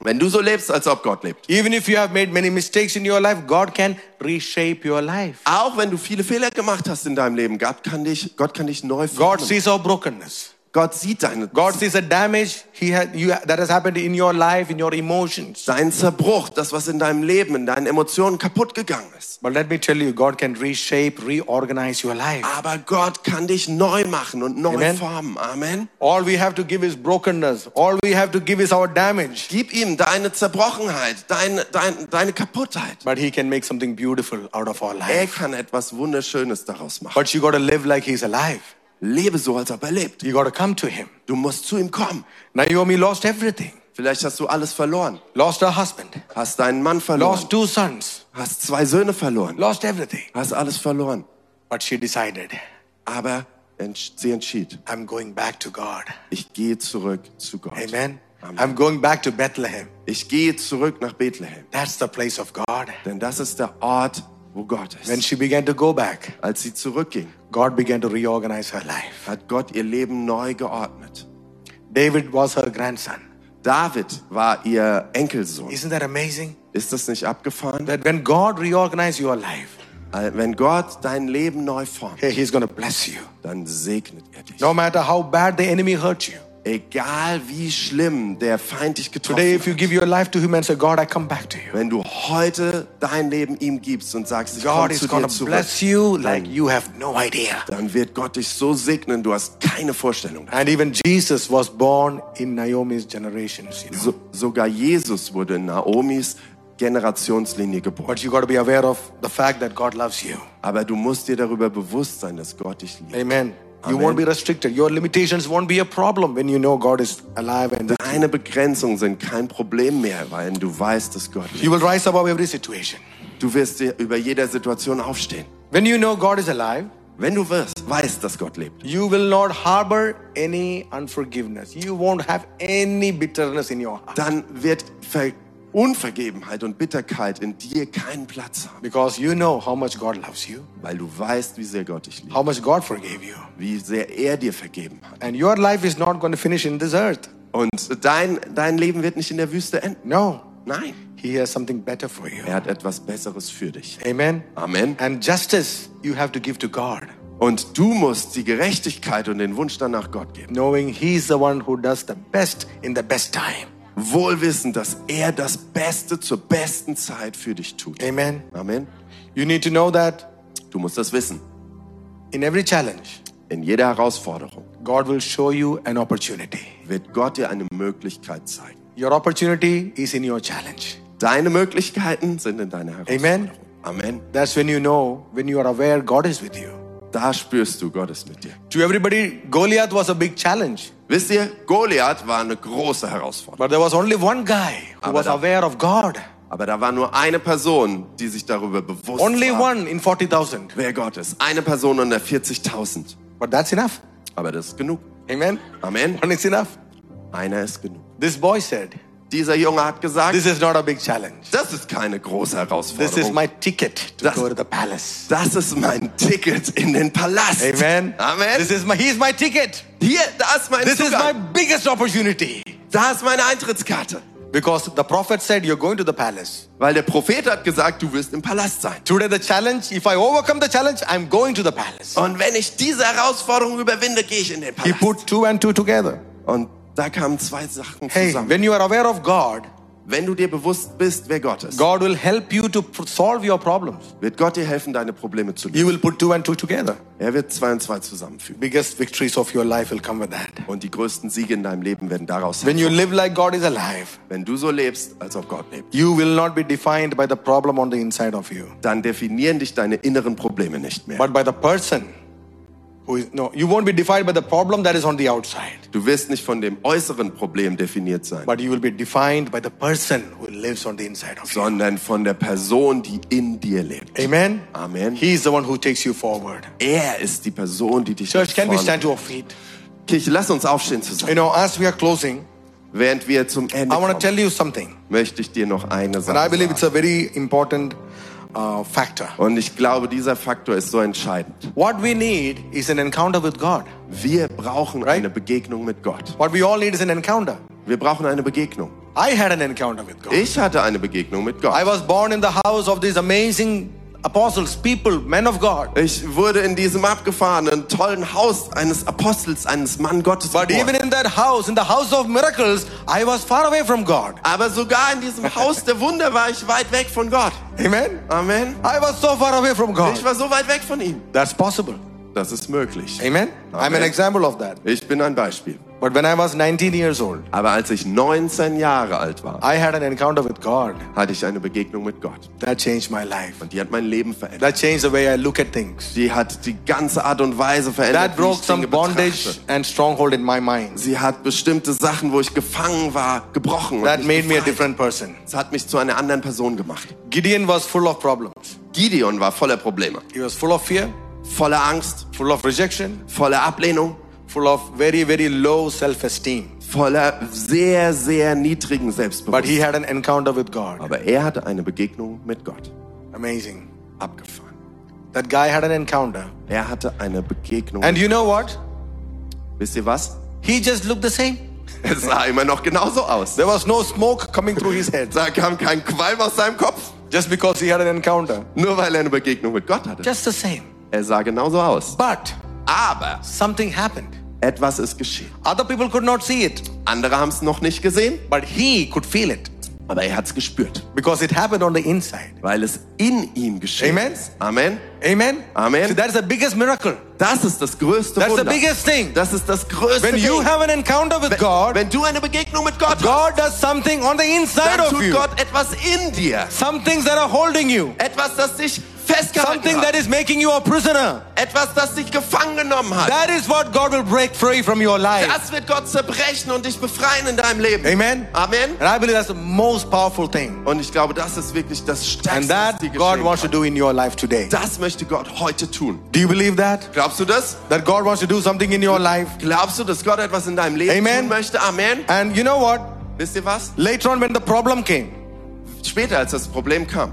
Wenn du so lebst, als ob Gott lebt, even if you have made many mistakes in your life, God can reshape your life. auch wenn du viele Fehler gemacht hast in deinem Leben, Gott kann dich, Gott kann dich neu God formen. sees our brokenness. Gott sieht deine, God sees the damage he had, you, that has happened in your life, in your emotions. deinen Zerbruch, das, was in deinem Leben, in deinen Emotionen kaputt gegangen ist. But let me tell you, God can reshape, reorganize your life. Aber Gott kann dich neu machen und neu Amen. formen. Amen. All we have to give is brokenness. All we have to give is our damage. Gib ihm deine Zerbrochenheit, deine, dein, deine Kaputtheit. But he can make something beautiful out of our Er life. kann etwas Wunderschönes daraus machen. But you got to live like he's alive. Lebe so, als ob er lebt. You got to come to him. Du musst zu ihm kommen. Naomi lost everything. Vielleicht hast du alles verloren. Lost her husband. Hast deinen Mann verloren. Lost two sons. Hast zwei Söhne verloren. Lost everything. Hast alles verloren. But she decided, Aber entsch- sie entschied, I'm going back to God. ich gehe zurück zu Gott. Amen. Amen. I'm going back to Bethlehem. Ich gehe zurück nach Bethlehem. That's the place of God. Denn das ist der Ort, wo Gott When ist. she began to go back, Als sie zurückging, God began to reorganize her life. hat Gott ihr Leben neu geordnet. David was her grandson. David war ihr Enkelsohn. Isn't that amazing? Ist das nicht abgefahren? That when God reorganizes your life, Wenn Gott dein Leben neu formt, hey, He's going to bless you. dann segnet er dich. No matter how bad the enemy hurt you. Egal wie schlimm der Feind dich getroffen Today, if you hat. give your life to Him and say, God, I come back to you. Wenn du heute dein Leben ihm gibst und sagst, ich God komme is zu dir to zurück, bless you like you have no idea. dann wird Gott dich so segnen, du hast keine Vorstellung. And even Jesus was born in Naomi's generations, you know. So, sogar Jesus wurde in Naomis Generationslinie geboren. But you got to be aware of the fact that God loves you. Aber du musst dir darüber bewusst sein, dass Gott dich liebt. Amen. You won't be restricted. Your limitations won't be a problem when you know God is alive and Deine Begrenzungen sind kein Problem mehr, weil du weißt, dass Gott you liebt. will rise above every situation. Du wirst über jeder Situation aufstehen. When you know God is alive, Wenn du wirst, weißt, dass Gott lebt, you will not harbor any unforgiveness. You won't have any bitterness in your heart dann wird Ver Unvergebenheit und Bitterkeit in dir keinen Platz haben, because you know how much God loves you, weil du weißt, wie sehr Gott dich liebt, how much God forgave you. wie sehr er dir vergeben hat. And your life is not going to finish in this earth. Und dein, dein Leben wird nicht in der Wüste enden. No, Nein, He has something better for you. er hat etwas Besseres für dich. Amen. Amen. And justice you have to give to God, Und du musst die Gerechtigkeit und den Wunsch danach Gott geben. knowing He's the one who does the best in the best time. Wohl wissend, dass er das Beste zur besten Zeit für dich tut. Amen. Amen. You need to know that Du musst das wissen. in every challenge, In jeder Herausforderung God will show you an opportunity. wird Gott dir eine Möglichkeit zeigen. Your opportunity is in your challenge. Deine Möglichkeiten sind in deiner Herausforderung. Amen. That's when you know, when you are aware God is with you. Da spürst du, Gott ist mit dir. To everybody, Goliath was a big challenge. Wisst ihr, Goliath war eine große Herausforderung. But there was only one guy who Aber was da- aware of God. Aber da war nur eine Person, die sich darüber bewusst Only war, one in 40,000. wer Gott ist. Eine Person unter 40.000. But that's enough. Aber das ist genug. Amen. Amen. One is enough. Einer ist genug. This boy said, Dieser Junge hat gesagt, This is not a big challenge. das ist keine große This is Herausforderung. my ticket to Das- go to the palace. Das ist mein Ticket in den Palast. Amen. Amen. This is my, he's my ticket. Hier, da ist mein This is my Zugang. biggest opportunity. Da ist meine Eintrittskarte. Because the prophet said, You're going to the palace. Weil der Prophet hat gesagt, du wirst im Palast sein. Today, the challenge, if I overcome the challenge, I'm going to the palace. Und wenn ich diese Herausforderung überwinde, gehe ich in den He Palast. put two and two together. Und da kamen zwei Sachen Hey, zusammen. when you are aware of God, Wenn du dir bewusst bist, wer Gott ist, God will help you to solve your problems. wird Gott dir helfen, deine Probleme zu lösen. You will put two and two together. Er wird zwei und zwei zusammenfügen. Biggest victories of your life will come with that. Und die größten Siege in deinem Leben werden daraus When you live like God is alive, Wenn du so lebst, als ob Gott lebt, you will not be defined by the problem on the inside of you, dann definieren dich deine inneren Probleme nicht mehr. but by the person no, you won't be defined by the problem that is on the outside, Du wirst nicht von dem äußeren Problem definiert sein, but you will be defined by the person who lives on the inside of you. sondern von der Person, die in dir lebt. Amen. Amen. He is the one who takes you forward. Er ist die Person, die dich Church, can we stand to our feet? Kirche, lass uns aufstehen zusammen. You know, as we are closing, Während wir zum Ende I kommen, tell you something, möchte ich dir noch eine and I Sache believe it's sagen. a very important uh, factor. Und ich glaube, dieser Faktor ist so entscheidend. What we need is an encounter with God. Wir brauchen Right? eine Begegnung mit Gott. What we all need is an encounter. Wir brauchen eine Begegnung. I had an encounter with God. Ich hatte eine Begegnung mit Gott. I was born in the house of these amazing apostles, people, men of God. Ich wurde in diesem abgefahrenen, tollen Haus eines Apostels, eines Mann Gottes But geboren. even in that house, in the house of miracles, I was far away from God. Aber sogar in diesem Haus der Wunder war ich weit weg von Gott. Amen. Amen. I was so far away from Ich God. war so weit weg von ihm. That's possible. Das ist möglich. Amen. I'm an Amen. example of that. Ich bin ein Beispiel. But when I was 19 years old, Aber als ich 19 Jahre alt war, I had an encounter with God. hatte ich eine Begegnung mit Gott. That changed my life. Und die hat mein Leben verändert. That changed the way I look at things. Die hat die ganze Art und Weise verändert, That wie broke ich some Dinge bondage betrachte. and stronghold in my mind. Sie hat bestimmte Sachen, wo ich gefangen war, gebrochen. That made me a different person. Es hat mich zu einer anderen Person gemacht. Gideon was full of problems. Gideon war voller Probleme, He was full of fear, voller Angst, full of rejection, voller Ablehnung, full of very, very low self esteem. voller sehr, sehr niedrigen But he had an encounter with God. Aber er hatte eine Begegnung mit Gott. Amazing. Abgefahren. That guy had an encounter. Er hatte eine Begegnung. And you know what? Wisst ihr was? He just looked the same. [laughs] Es sah immer noch genauso aus. There was no smoke coming through his head Da kam kein Qualm aus seinem Kopf. just because he had an encounter. Nur weil er eine Begegnung mit Gott hatte. Just the same. Er sah genauso aus. But Aber something happened. Etwas ist geschehen. Other people could not see it, Andere haben es noch nicht gesehen, but he could feel it aber er hat es gespürt, because it happened on the inside. weil es in ihm geschehen Amen. ist. Amen. Amen. Amen. See, that's the biggest miracle. Das ist das größte That's the Wunder. biggest thing. Das ist das größte When you Ding. have an encounter with wenn, God, wenn du eine Begegnung mit Gott hast, God does something on the inside dann of tut you. Gott etwas in dir. Some things that are holding you. Etwas, das dich festgehalten something that hat. is making you a prisoner. Etwas, das dich gefangen genommen hat. That is what God will break free from your life. Das wird Gott zerbrechen und dich befreien in deinem Leben. Amen. Amen. And I believe that's the most powerful thing. Und ich glaube, das ist wirklich das And Stärkste, was that dir God wants to do in your life today. Das möchte Gott heute tun. Do you believe that? Glaubst du das? That God wants to do something in your life? Glaubst du, dass Gott etwas in deinem Leben Amen. tun möchte? Amen. And you know what? Wisst ihr was? Later on, when the problem came, Später, als das Problem kam,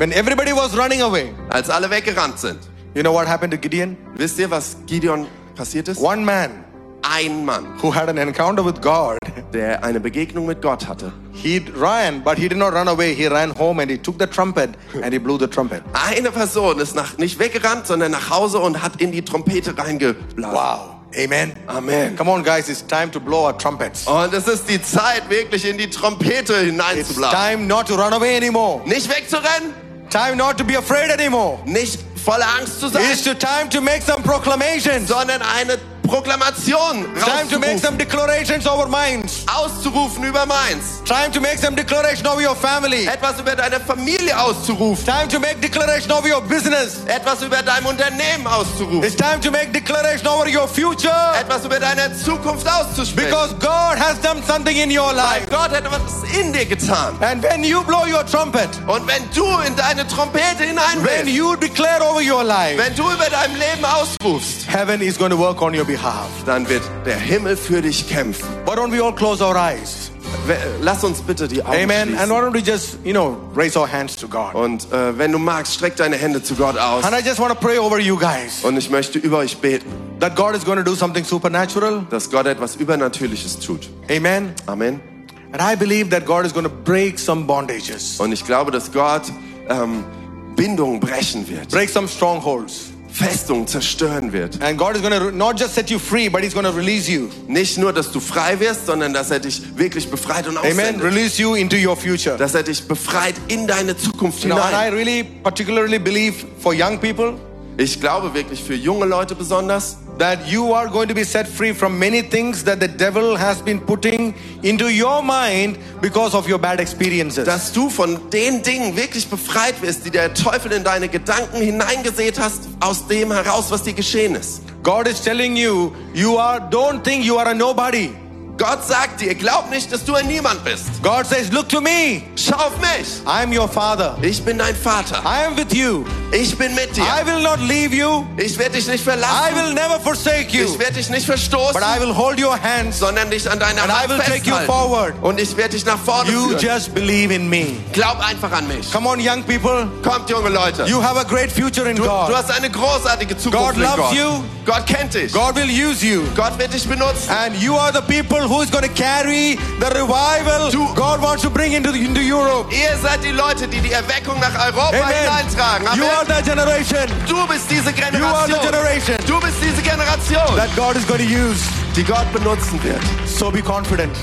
when everybody was running away, als alle weggerannt sind, you know what happened to Gideon? wisst ihr, was Gideon passiert ist? One man Ein Mann, who had an encounter with God, der eine Begegnung mit Gott hatte. he ran, but he did not run away. He ran home and he took the trumpet and he blew the trumpet. Eine Person ist nach, nicht weggerannt, sondern nach Hause und hat in die Trompete reingeblasen. Wow. Amen. Amen. Come on, guys, it's time to blow our trumpets. Und es ist die Zeit, wirklich in die Trompete It's hineinzublasen. time not to run away anymore. Nicht wegzurennen, Time not to be afraid anymore. nicht voller Angst zu sein, It's to time to make some proclamations. sondern eine Proklamation Time to make some declarations over minds. auszurufen über Mainz. Time to make some declaration over your family. Etwas über deine Familie auszurufen. Time to make declaration over your business. Etwas über dein Unternehmen auszurufen. It's time to make declaration over your future. Etwas über deine Zukunft auszusprechen. Because God has done something in your Weil life. Gott hat etwas in dir getan. And when you blow your trumpet, Und wenn du in deine Trompete hinein when you declare over your life, wenn du über dein Leben ausrufst, heaven is going to work on your behalf. Dann wird der Himmel für dich kämpfen. Why don't we all close our eyes? Lass uns bitte die Augen Amen. And schließen. why don't we just, you know, raise our hands to God? Und äh, wenn du magst, streck deine Hände zu Gott aus. And I just want to pray over you guys Und ich möchte über euch beten, that God is going to do something supernatural. dass Gott etwas Übernatürliches tut. Amen. Amen. And I believe that God is going to break some bondages, Und ich glaube, dass Gott ähm, Bindungen brechen wird, break some strongholds. Festungen zerstören wird. And God is going to not just set you free, but He's going to release you. Nicht nur, dass du frei wirst, sondern dass er dich wirklich befreit und Amen. aussendet. Release you into your future. Dass er dich befreit in deine Zukunft know, and I hinein. really particularly believe for young people Ich glaube wirklich für junge Leute besonders, that you are going to be set free from many things that the devil has been putting into your mind because of your bad experiences. dass du von den Dingen wirklich befreit wirst, die der Teufel in deine Gedanken hineingesät hast, aus dem heraus, was dir geschehen ist. God is telling you, you are, don't think you are a nobody. Gott sagt dir, glaub nicht, dass du ein Niemand bist. God says, look to me. Schau auf mich. I am your father. Ich bin dein Vater. I am with you. Ich bin mit dir. I will not leave you. Ich werde dich nicht I verlassen. will never forsake you. Ich werde dich nicht verstoßen, But I will hold your hands. sondern dich an deiner And I Hand will take you forward. Und ich werde dich nach vorne You führen. just believe in me. Glaub einfach an mich. Come on, young people. Kommt, junge Leute. You have a great future in Du, du God. hast eine großartige Zukunft God loves Gott. you. Gott kennt dich. God will use you. Gott wird dich benutzen. And you are the people who is going to carry the revival Du- God wants to bring into, into Europe. Ihr seid die Leute, die die Erweckung nach Europa hineintragen. You are Amen. the generation Du bist diese You are the Generation. generation. Du bist diese Generation, that God is going to use. die Gott benutzen wird. So be confident.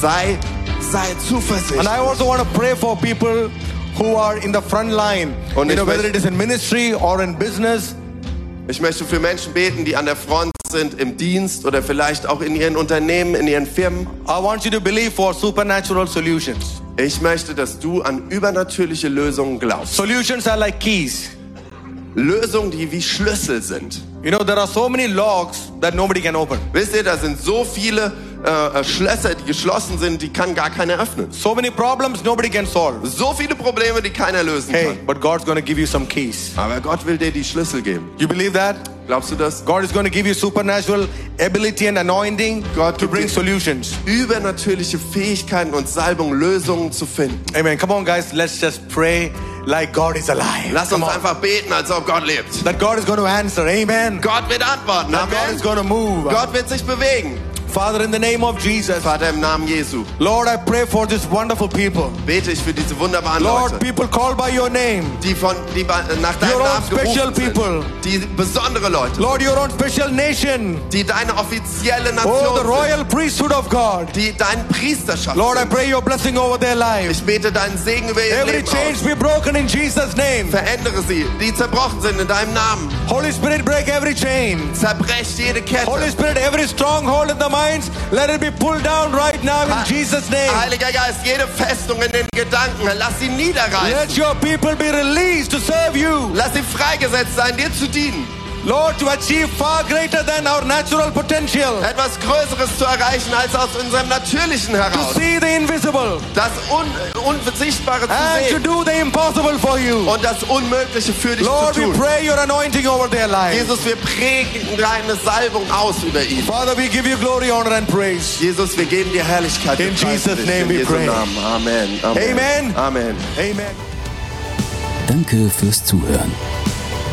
Sei, sei And zuversichtlich. I also want to pray for people who are in the front line. Und you know, whether it is in ministry or in business. Ich möchte für Menschen beten, die an der Front sind, im Dienst oder vielleicht auch in ihren Unternehmen, in ihren Firmen. I want you to believe for supernatural solutions. Ich möchte, dass du an übernatürliche Lösungen glaubst. Solutions are like keys. Lösungen, die wie Schlüssel sind. You know, there are so many locks that nobody can open. Wisst ihr, da sind so viele äh, äh, Schlösser, die geschlossen sind, die kann gar keiner öffnen. So many problems nobody can solve. So viele Probleme, die keiner lösen Hey, kann. but God's to give you some keys. Aber Gott will dir die Schlüssel geben. You believe that? Glaubst du das? God is going to give you supernatural ability and anointing God to bring solutions. Übernatürliche Fähigkeiten und Salbung, Lösungen zu finden. Amen. Come on, guys. Let's just pray like God is alive. Lass Come uns on. einfach beten, als ob Gott lebt. That God is going to answer. Amen. Gott wird antworten. That God Amen. is going to move. Gott wird sich bewegen. Father, in the name of Jesus, Vater, im Namen Jesu, Lord, I pray for these wonderful people. bete ich für diese wunderbaren Lord, Leute, people called by your name. die, von, die nach deinem Your own Namen special gerufen sind. people. Die besondere Leute, Lord, your own special nation. die deine offizielle Oh, Nation the sind. royal priesthood of God. Die dein Priesterschaft Lord, I sind. pray your blessing over their lives. Ich bete deinen Segen über ihr Every Leben chains aus. be broken in Jesus' name. Verändere sie, die zerbrochen sind in deinem Namen. Holy Spirit, break every chain. Zerbrech jede Holy Kette. Spirit, every stronghold in the minds, let it be pulled down right now in Jesus' name. Heiliger Geist, jede Festung in den Gedanken, lass sie niederreißen. Let your people be released to serve you. Lass sie freigesetzt sein, dir zu dienen. Lord, to achieve far greater than our natural potential. Etwas Größeres zu erreichen als aus unserem Natürlichen To heraus. see the invisible Das Un Unsichtbare zu and to sehen do the impossible for you. und das Unmögliche für dich Lord, zu we tun. pray your anointing over their lives. Jesus, wir prägen deine Salbung aus über ihn. Father, we give you glory, honor, and praise. Jesus, wir geben dir Herrlichkeit. In Jesus' name In we Jesu pray. Namen. Amen. Amen. Amen. Amen. Danke fürs Zuhören.